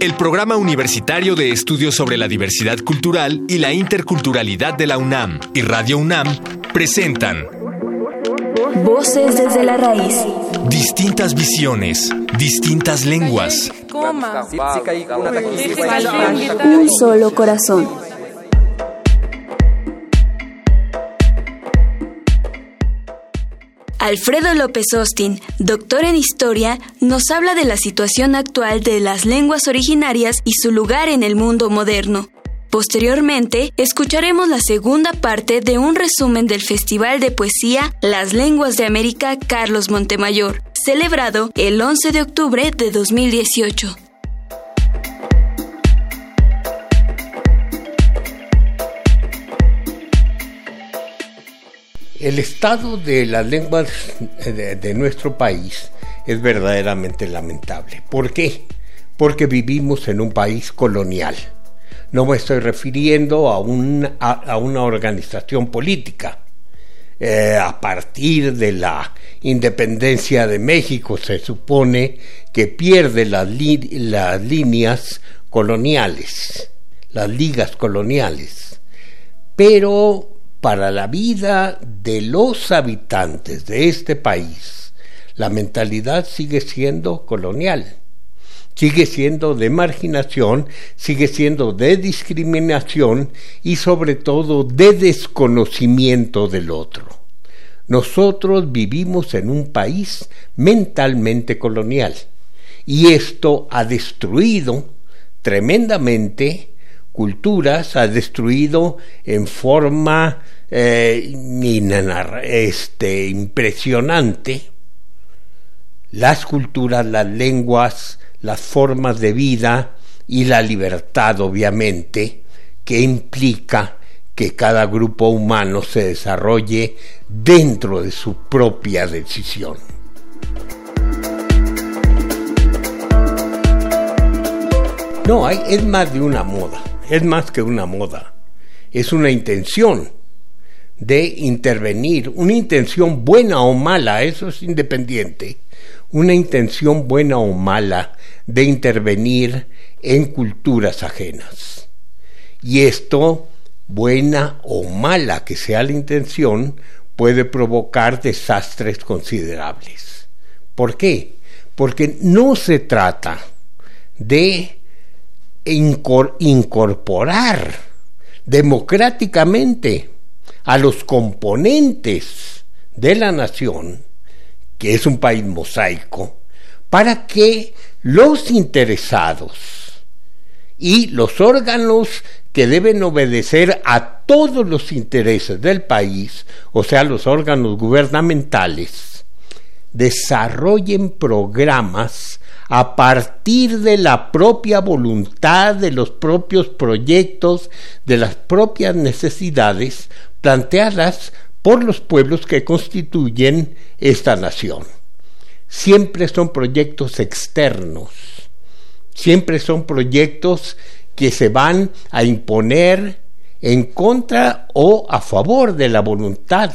El Programa Universitario de Estudios sobre la Diversidad Cultural y la Interculturalidad de la UNAM y Radio UNAM presentan Voces desde la raíz. Distintas visiones, distintas lenguas. Un solo corazón. Alfredo López Austin, doctor en historia, nos habla de la situación actual de las lenguas originarias y su lugar en el mundo moderno. Posteriormente, escucharemos la segunda parte de un resumen del Festival de Poesía Las Lenguas de América Carlos Montemayor, celebrado el 11 de octubre de 2018. El estado de las lenguas de, nuestro país es verdaderamente lamentable. ¿Por qué? Porque vivimos en un país colonial. No me estoy refiriendo a, una organización política. Eh, a partir de la independencia de México se supone que pierde las líneas coloniales, las ligas coloniales. Pero para la vida de los habitantes de este país, la mentalidad sigue siendo colonial, sigue siendo de marginación, sigue siendo de discriminación y sobre todo de desconocimiento del otro. Nosotros vivimos en un país mentalmente colonial y esto ha destruido tremendamente culturas, ha destruido en forma eh, este, impresionante las culturas, las lenguas, las formas de vida y la libertad, obviamente, que implica que cada grupo humano se desarrolle dentro de su propia decisión. No, hay, es más de una moda, es más que una moda, es una intención de intervenir, una intención buena o mala, eso es independiente, una intención buena o mala de intervenir en culturas ajenas. Y esto, buena o mala que sea la intención, puede provocar desastres considerables. ¿Por qué? Porque no se trata de incorporar democráticamente a los componentes de la nación, que es un país mosaico, para que los interesados y los órganos que deben obedecer a todos los intereses del país, o sea, los órganos gubernamentales, desarrollen programas a partir de la propia voluntad, de los propios proyectos, de las propias necesidades planteadas por los pueblos que constituyen esta nación. Siempre son proyectos externos, siempre son proyectos que se van a imponer en contra o a favor de la voluntad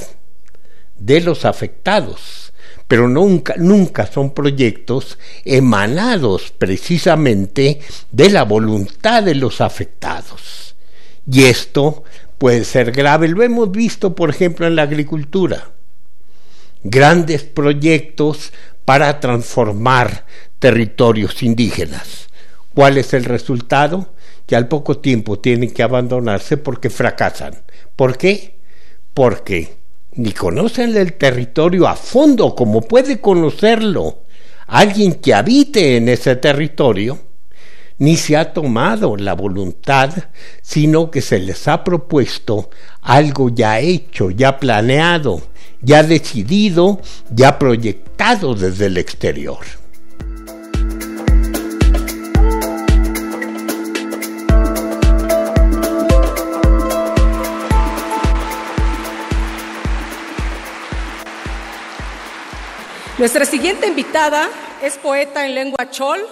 de los afectados, pero nunca, nunca son proyectos emanados precisamente de la voluntad de los afectados. Y esto puede ser grave. Lo hemos visto, por ejemplo, en la agricultura. Grandes proyectos para transformar territorios indígenas. ¿Cuál es el resultado? Que al poco tiempo tienen que abandonarse porque fracasan. ¿Por qué? Porque ni conocen el territorio a fondo como puede conocerlo alguien que habite en ese territorio ni se ha tomado la voluntad, sino que se les ha propuesto algo ya hecho, ya planeado, ya decidido, ya proyectado desde el exterior. Nuestra siguiente invitada es poeta en lengua chol,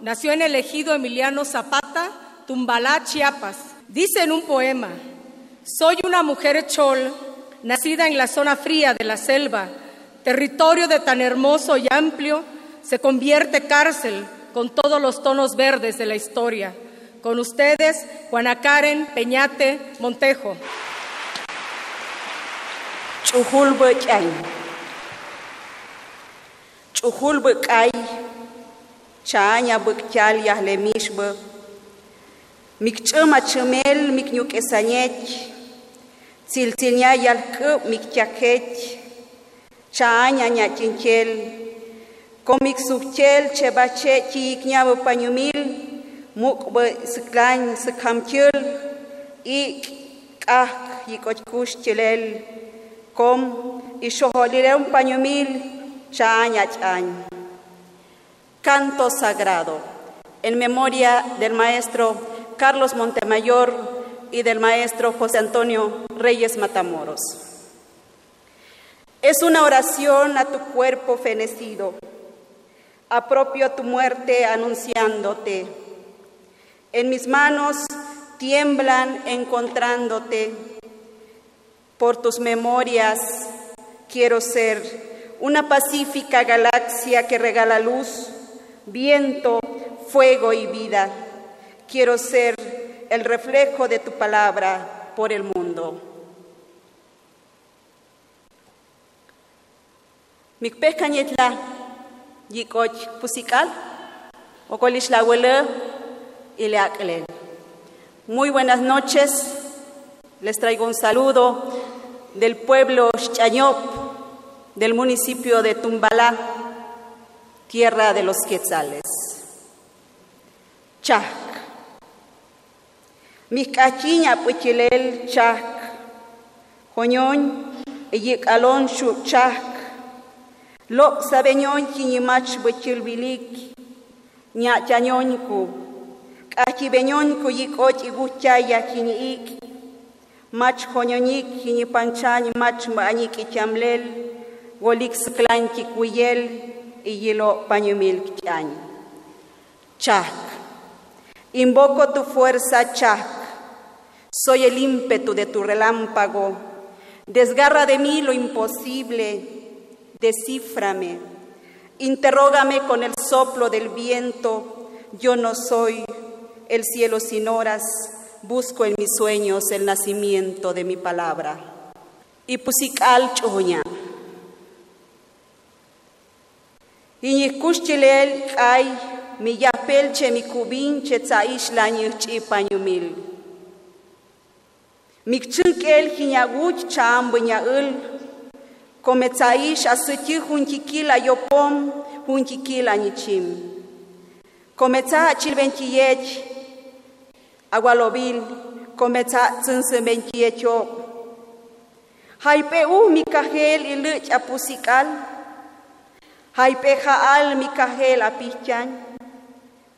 Nació en el ejido Emiliano Zapata, Tumbalá, Chiapas. Dice en un poema, soy una mujer chol, nacida en la zona fría de la selva, territorio de tan hermoso y amplio, se convierte cárcel con todos los tonos verdes de la historia. Con ustedes, Juana Karen Peñate Montejo. Cuhul bă cai, ceania bă chial iahlemiș bă, mic căma cămel, mic niuchesanieci, țilținea ial că mic chiacheci, ceania nea tinchel, comic suhchel ce bace chicnea bă paniumil, muc bă săclani săcamchil, ic, ah, icochcuș celel, com, ișoholireu paniumil, Ishoholirem Panyumil, Canto sagrado en memoria del maestro Carlos Montemayor y del maestro José Antonio Reyes Matamoros. Es una oración a tu cuerpo fenecido, apropio tu muerte anunciándote. En mis manos tiemblan encontrándote. Por tus memorias quiero ser una pacífica galaxia que regala luz, viento, fuego y vida. Quiero ser el reflejo de tu palabra por el mundo. Mikpekañetla, yikoch pusikal, okolish la Muy buenas noches, les traigo un saludo del pueblo Chañop del municipio de Tumbalá, tierra de los quetzales. Chac. Mikachiña puchilel chac. Joñón, alon shu chac. Lo sabeñón chiñimach buchilbilik. Ña chañón ku. Kachibeñón ku yikoch iguchaya chiñik. Mach joñoñik chiñipanchañ mach mañik ichamlel. Wolix Clanqui Cuyel y Yilo Pañumil Chac. Invoco tu fuerza, Chac. Soy el ímpetu de tu relámpago. Desgarra de mí lo imposible. Descíframe. Interrógame con el soplo del viento. Yo no soy el cielo sin horas. Busco en mis sueños el nacimiento de mi palabra. Y pusical choña. Iñikuxchilel ay mi yapel che mi kubin che tsaish lañir chipanyumil. Mikchunkel hiñaguch chambo ñaul, come tsaish asuti junkikila yopom junkikila ñichim. Come tsa chilventiyech agualobil, come tsa tsinsimventiyecho. Haipe u mi kajel iluch apusikal, Haipeja al mi cajel apichan,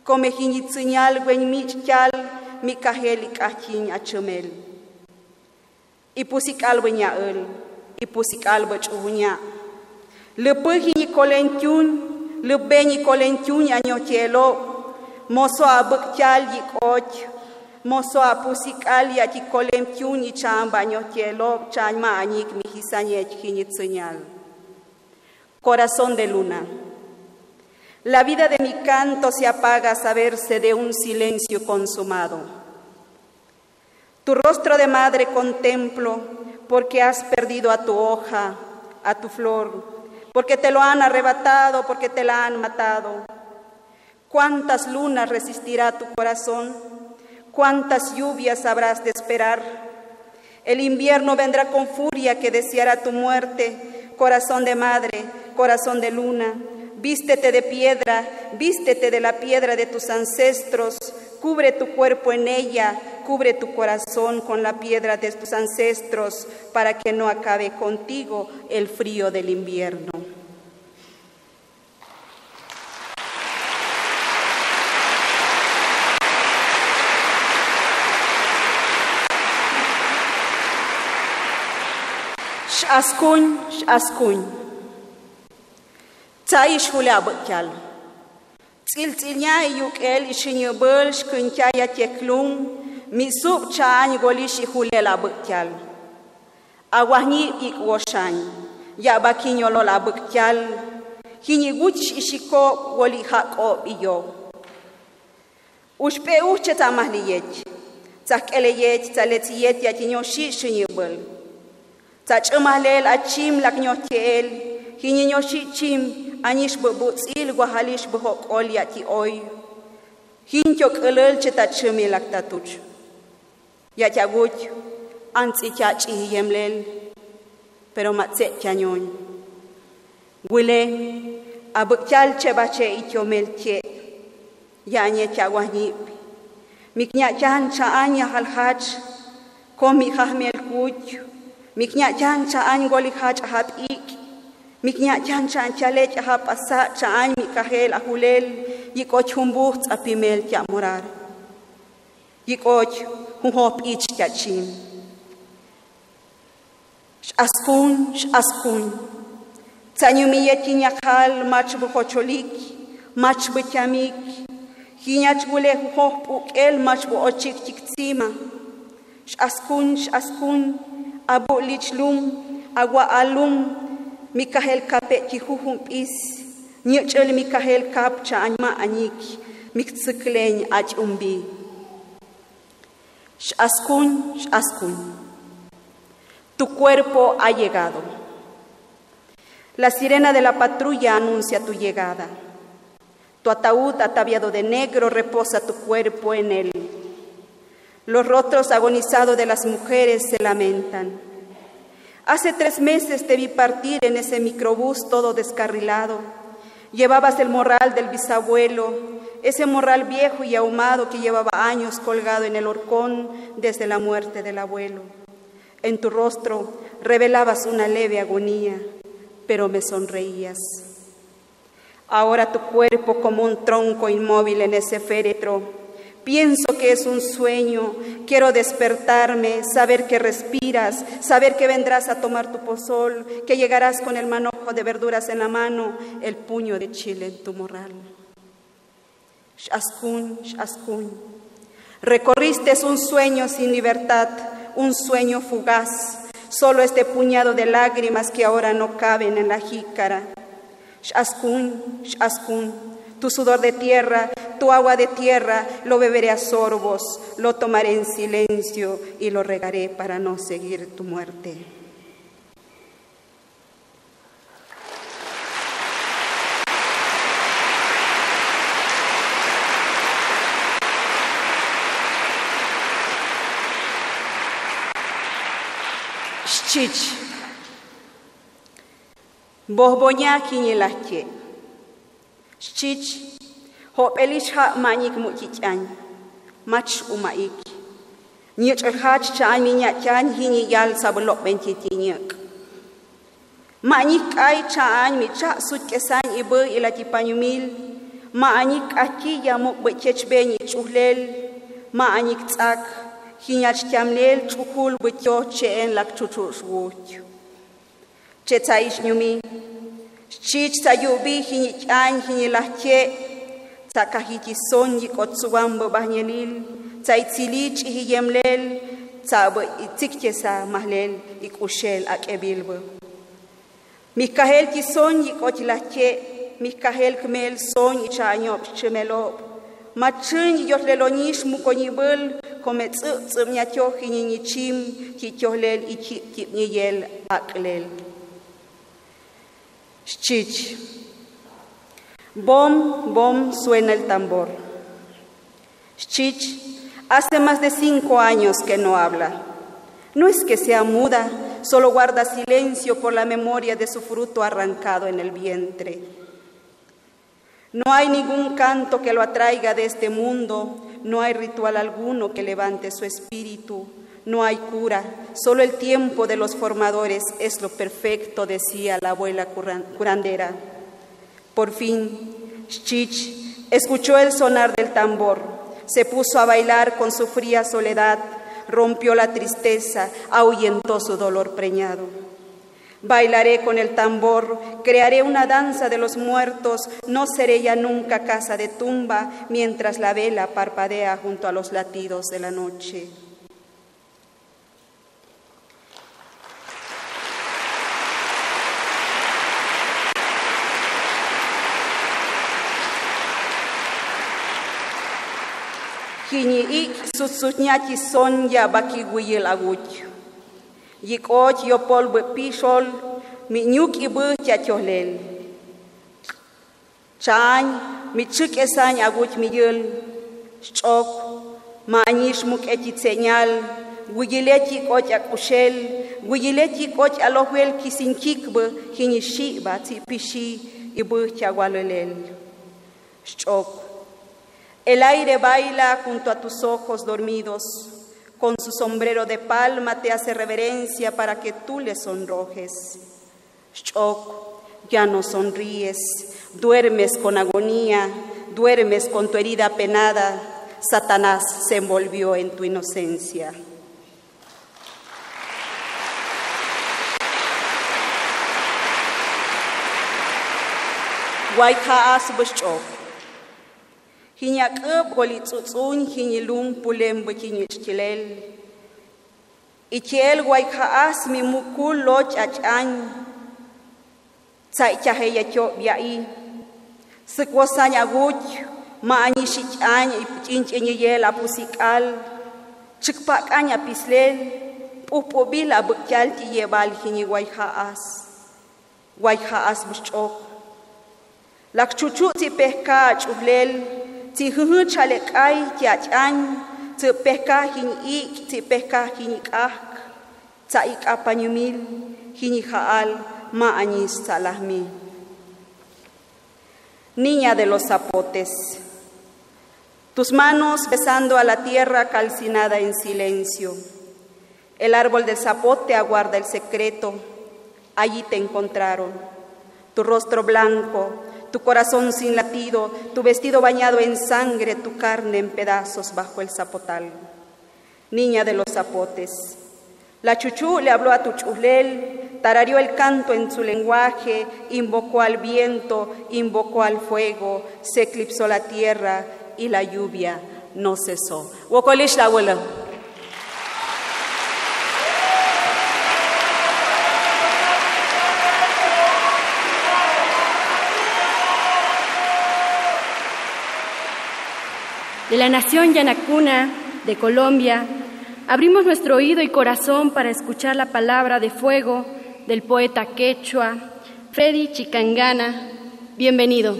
come jinitziñal gwen michal mi cajel y cachin achumel. Y bachuña. Le puji colentiun, le beñi colentiun añochelo, moso a bukchal y coch, moso a pusikal y ati colentiun y chamba añochelo, chanma añik mi jinitziñal corazón de luna. La vida de mi canto se apaga a saberse de un silencio consumado. Tu rostro de madre contemplo porque has perdido a tu hoja, a tu flor, porque te lo han arrebatado, porque te la han matado. ¿Cuántas lunas resistirá tu corazón? ¿Cuántas lluvias habrás de esperar? El invierno vendrá con furia que deseará tu muerte, corazón de madre, corazón de luna, vístete de piedra, vístete de la piedra de tus ancestros, cubre tu cuerpo en ella, cubre tu corazón con la piedra de tus ancestros, para que no acabe contigo el frío del invierno. Shaskuñ, shaskuñ. Tsaish hula băcheal. Țilțilnea iuchel și nibăl și câncea ia teclum, mi sub ceani goli și hule la băcheal. Aguahni ic oșani, ia bachinolo la băcheal, hiniguci și co goli haco iyo. Ușpe ușce tamahlieci, țaceleyeci, țalețieti, atinioși și nibăl. Țacămalel acim la cniochel, hininioși cim, anish bubutzil guahalish buhokol yati oy. Hintyok elel chetachimi laktatuch. Yatiaguch antzityachi yemlel. Pero matzet yanyon. Wile abukchal chebache ityomel tiet. Yanye tiaguanip. Miknya chan chaan ya halhach. Komi hahmel kuch. Miknya chan chaan golihach hap ik. микня чан чан чале чаха паса чаан микахел ахулел yikoch humbuh tzapimel tyamorar yikoch humhop ich tyachin x'askun x'askun tzanyumiya tinyaqal mach bujocholik mach butyamik jiñach bule jujoj p'uk'el mach bu'ochik tiktzima Abu lichlum, abu'lichlum awa'alum lichlum, agua alum, mikahel kape kihuhum pis, nyechel mikahel kap cha anyma anyik, miktsikleñ ach umbi. Shaskun, shaskun, tu cuerpo ha llegado. La sirena de la patrulla anuncia tu llegada. Tu ataúd ataviado de negro reposa tu cuerpo en él. Los rostros agonizados de las mujeres se lamentan. Hace tres meses te vi partir en ese microbús todo descarrilado. Llevabas el morral del bisabuelo, ese morral viejo y ahumado que llevaba años colgado en el horcón desde la muerte del abuelo. En tu rostro revelabas una leve agonía, pero me sonreías. Ahora tu cuerpo como un tronco inmóvil en ese féretro. Pienso que es un sueño, quiero despertarme, saber que respiras, saber que vendrás a tomar tu pozol, que llegarás con el manojo de verduras en la mano, el puño de chile en tu morral. Shaskun, Shaskun, recorriste un sueño sin libertad, un sueño fugaz, solo este puñado de lágrimas que ahora no caben en la jícara. Shaskun, Shaskun, tu sudor de tierra, tu agua de tierra, lo beberé a sorbos, lo tomaré en silencio y lo regaré para no seguir tu muerte. Shchich. Bohboña Cici, hopelish ha manik mukityan, mach umaik. Nyet erhach chan minyatyan hini yal sablok bentitinyak. Manik ay chan micha sutkesan ibu ilatipanyumil, maanik aki yamuk bechech beni chuhlel, maanik tsak, hinyach tiamlel chukul betyo cheen lak chutush wot. Chetaish nyumi, Chich sayubi hinichan hinilache, tzakahitison yikotsuambo bahnelil, tzaitzilich hiyemlel, tzabo itikchesa mahlel ikushel akebilbo. Mikahel kison yikotlache, Mikahel kmel son yichanyop chemelop, machin yotlelonish mukonibel, kometsu tsumnyatyo hinichim, kityohlel ikip kipniyel aklel. Shchich. Bom, bom suena el tambor. Shchich hace más de cinco años que no habla. No es que sea muda, solo guarda silencio por la memoria de su fruto arrancado en el vientre. No hay ningún canto que lo atraiga de este mundo, no hay ritual alguno que levante su espíritu, no hay cura, solo el tiempo de los formadores es lo perfecto, decía la abuela curandera. Por fin, Chich escuchó el sonar del tambor, se puso a bailar con su fría soledad, rompió la tristeza, ahuyentó su dolor preñado. Bailaré con el tambor, crearé una danza de los muertos, no seré ya nunca casa de tumba mientras la vela parpadea junto a los latidos de la noche. kinyi ik susutnyaki sonya baki guyil aguch. Yikoch yopol bwe pishol, minyuk ibu tiatyohlel. Chany, michik esany aguch miyil, chok, maanish muk eti tsenyal, guyileti koch akushel, guyileti koch alohwel kisinkikbe hinyishi bati pishi ibu tiagwalolel. Chok, el aire baila junto a tus ojos dormidos, con su sombrero de palma te hace reverencia para que tú le sonrojes. Shok, ya no sonríes, duermes con agonía, duermes con tu herida penada, Satanás se envolvió en tu inocencia. Waikaas hinya hinyak'ub golitzutz'uny hinyilum pulemb kinyuchchilel ichiel waykja'as mi mukul lo ch'ach'añ tza'ityajeyacho' bya'i säkwosañ aguch ma'añixich'añ ch'inch'iniyel apusik'al chäkpa'k'añ apislel p'ujp'ub'il ab'äkyal tiyeb'al jini waykja'as waykja'as b'ixch'oj lakchuchu' pehka ach'ujlel chuhlel ti huhu chale kai ti achan ti peka hin ik ti peka hin ak ta ik apanyumil hin haal ma añis salahmi Niña de los zapotes, tus manos besando a la tierra calcinada en silencio. El árbol del zapote aguarda el secreto. Allí te encontraron. Tu rostro blanco, tu corazón sin latido, tu vestido bañado en sangre, tu carne en pedazos bajo el zapotal. Niña de los zapotes, la chuchú le habló a tu chulel, tarareó el canto en su lenguaje, invocó al viento, invocó al fuego, se eclipsó la tierra y la lluvia no cesó. De la nación Yanacuna de Colombia, abrimos nuestro oído y corazón para escuchar la palabra de fuego del poeta quechua Freddy Chicangana. Bienvenido.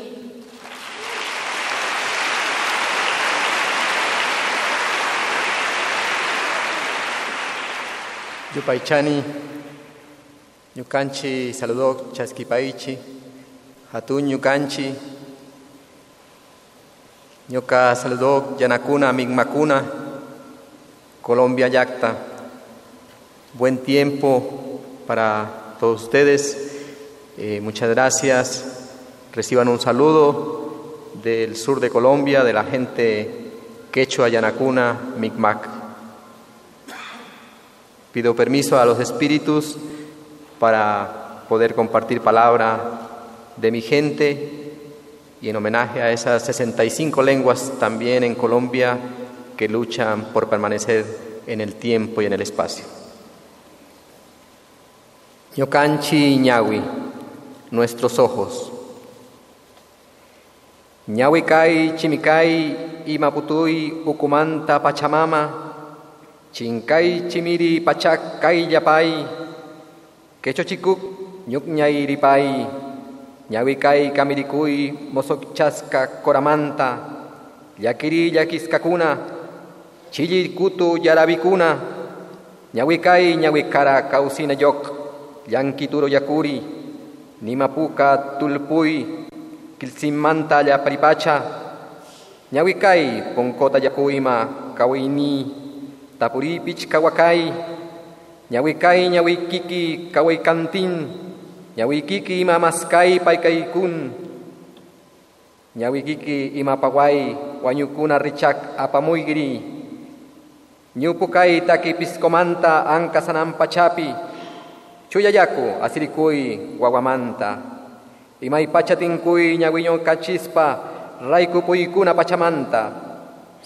Yupaichani, Yukanchi, saludó Chaskipaichi, Hatun Yukanchi, Ñoca saludó Yanacuna, Migmacuna, Colombia Yacta. Buen tiempo para todos ustedes. Eh, muchas gracias. Reciban un saludo del sur de Colombia, de la gente quechua, Yanacuna, Micmac. Pido permiso a los espíritus para poder compartir palabra de mi gente y en homenaje a esas 65 lenguas también en Colombia que luchan por permanecer en el tiempo y en el espacio. Ñocanchi ñawi, nuestros ojos. Ñawi kai chimikai y maputui ukumanta pachamama, chinkai chimiri pachak kai yapai, quechochikuk ñuk ripai, ñawikai kamirikuy mosochaska koramanta llakiri llakiskakuna chilli kutu yarabikuna ñawikai ñawikara kausina yok llankituro yakuri nimapuka tulpuy kilsimanta llaparipacha ñawikai ponkota yakuyma kawini tapuripich kawakai ñawikai ñawikiki kawaikantin Nyawikiki imamaskay paykaykun. Nyawikiki imapaway wanyukuna richak apamuygiri. Ñupukay takipiskomanta ankasanampachapi. Chuyayaku asirikuy waguamanta. Imaypachatinkuy ñawiño kachispa raiku raykupuykuna pachamanta.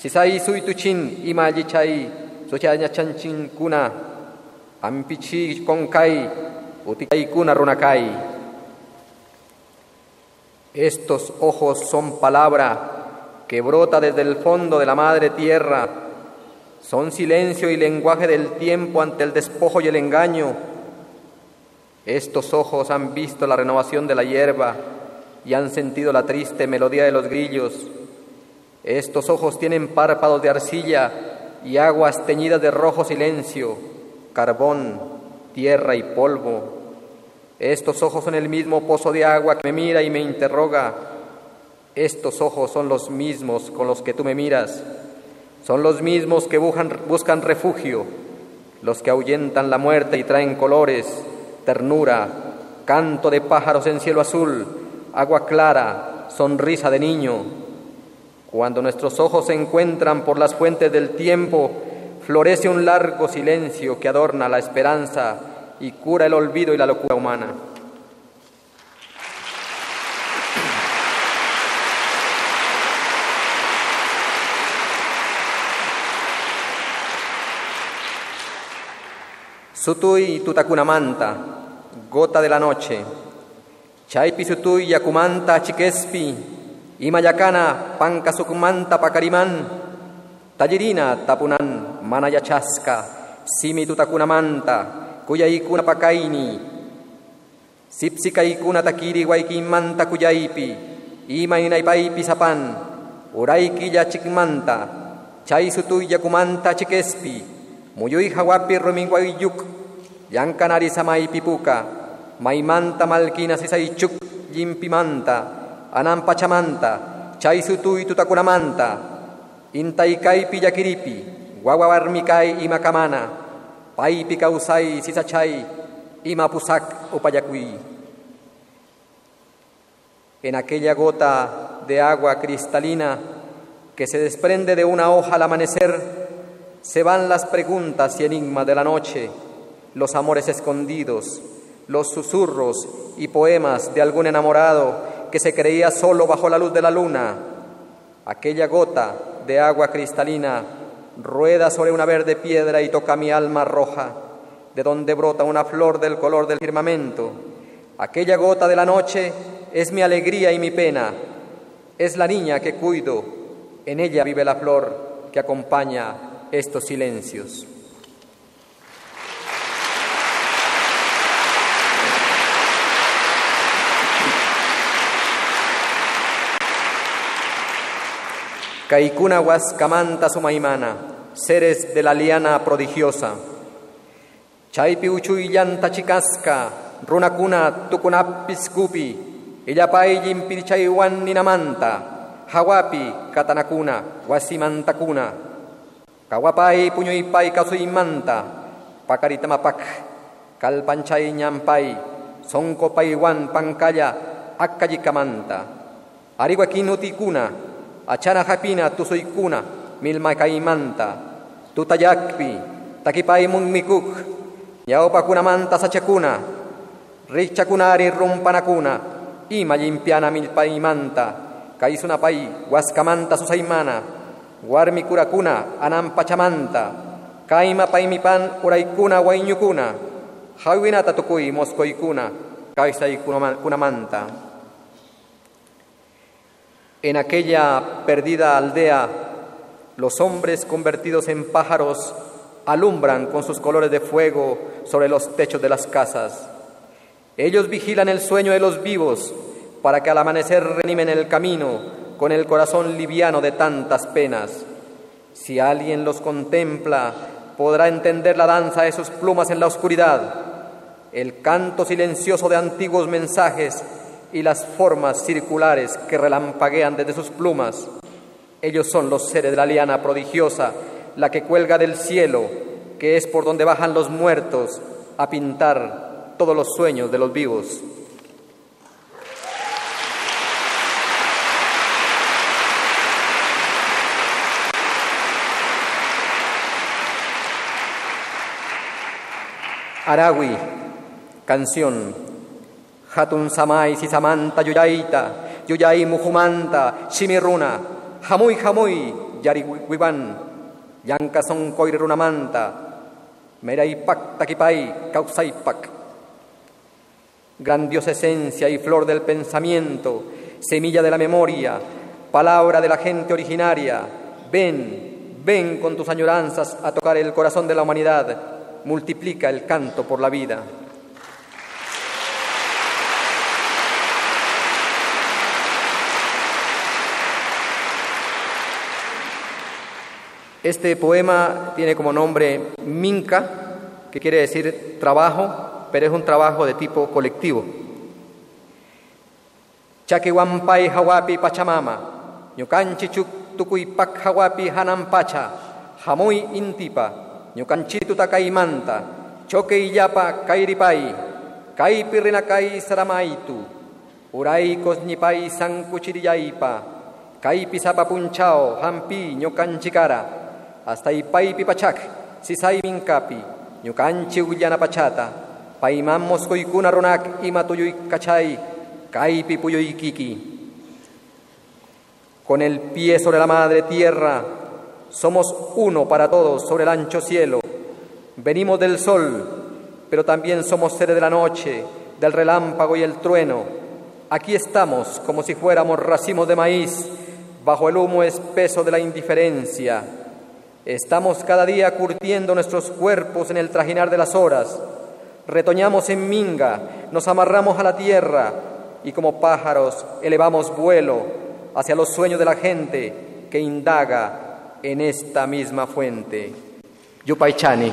Sisay suytuchin imallichay suchañachankuna. Ampichi konkay kuna. Ampichi konkai estos ojos son palabra que brota desde el fondo de la madre tierra, son silencio y lenguaje del tiempo ante el despojo y el engaño. Estos ojos han visto la renovación de la hierba y han sentido la triste melodía de los grillos. Estos ojos tienen párpados de arcilla y aguas teñidas de rojo silencio, carbón, tierra y polvo. Estos ojos son el mismo pozo de agua que me mira y me interroga. Estos ojos son los mismos con los que tú me miras. Son los mismos que buscan, refugio, los que ahuyentan la muerte y traen colores, ternura, canto de pájaros en cielo azul, agua clara, sonrisa de niño. Cuando nuestros ojos se encuentran por las fuentes del tiempo, florece un largo silencio que adorna la esperanza y cura el olvido y la locura humana. Sutui tutakunamanta, gota de la noche. Chaipi sutui yakumanta chiquespi, imayakana pankasukumanta pakarimán, tallerina tapunan manayachaska, simi tutakunamanta, kuyaykuna pakayni sipsikaykuna takiri waykimanta kuyaypi imaynaypaypi sapan. Uraykilla chikmanta chay sutuyllakumanta chikespi muyuy hawapi ruminwayyuk llankanari samaypi puka maymanta malkina sisaychuk llimpimanta anan pachamanta chay sutuy tutakunamanta intaykaypi llakiripi wawa warmikay imakamana sisachay imapusak upayakui. En aquella gota de agua cristalina que se desprende de una hoja al amanecer, se van las preguntas y enigmas de la noche, los amores escondidos, los susurros y poemas de algún enamorado que se creía solo bajo la luz de la luna. Aquella gota de agua cristalina rueda sobre una verde piedra y toca mi alma roja, de donde brota una flor del color del firmamento. Aquella gota de la noche es mi alegría y mi pena, es la niña que cuido, en ella vive la flor que acompaña estos silencios. Kaikuna Huascamanta Sumaimana, seres de la liana prodigiosa. Chaipi Uchuyanta Chicasca, Runakuna Tukunapiskupi, Illapay Jimpirichaywan Ninamanta, Hawapi Katanakuna, Wasimantakuna, Kawapay Puñuypay Kasuimanta, Pakaritamapak, Kalpanchay Ñampay, Sonkopaywan Pankaya, Akayikamanta, Ariwakinutikuna, achana hapina tusuykuna milma kaymanta tutayakpi takipaymun mikuk ñawpakunamanta sachakuna richakunari rumpanakuna ima limpiana milpaymanta kay sunapay waskamanta susaymana warmikurakuna anampachamanta kayma paymipan uraykuna wayñukuna hawinata tukuy moskoykuna kaysaykunamanta en aquella perdida aldea, los hombres convertidos en pájaros alumbran con sus colores de fuego sobre los techos de las casas. Ellos vigilan el sueño de los vivos para que al amanecer renimen el camino con el corazón liviano de tantas penas. Si alguien los contempla, podrá entender la danza de sus plumas en la oscuridad, el canto silencioso de antiguos mensajes y las formas circulares que relampaguean desde sus plumas. Ellos son los seres de la liana prodigiosa, la que cuelga del cielo, que es por donde bajan los muertos a pintar todos los sueños de los vivos. Aragui, canción Hatun samay si samanta yuyaita, yuyay muhumanta, shimiruna, hamuy hamuy, yari wiban, yanka son manta, meraipak takipay, causaipak. Gran Dios esencia y flor del pensamiento, semilla de la memoria, palabra de la gente originaria, ven, ven con tus añoranzas a tocar el corazón de la humanidad, multiplica el canto por la vida. Este poema tiene como nombre Minca, que quiere decir trabajo, pero es un trabajo de tipo colectivo. Chaquiwampai hawapi pachamama, ñukanchichuk tukuypak hawapi hanampacha, hamui intipa, ñukanchitu takaimanta, choque yapa kairipai, kaipi rinakai saramaitu, uraikos ñipai sankuchiriyaipa, kaipi sapapunchao, hampi ñukanchikara, hasta ipaipi pachak, sisai minkapi, ñukanchi pachata, paimamos koikuna ronak ima tuyuy kachay, kaipi puyuy kiki. Con el pie sobre la madre tierra, somos uno para todos sobre el ancho cielo. Venimos del sol, pero también somos seres de la noche, del relámpago y el trueno. Aquí estamos como si fuéramos racimos de maíz, bajo el humo espeso de la indiferencia Estamos cada día curtiendo nuestros cuerpos en el trajinar de las horas. Retoñamos en minga, nos amarramos a la tierra y como pájaros elevamos vuelo hacia los sueños de la gente que indaga en esta misma fuente. Yupaichani.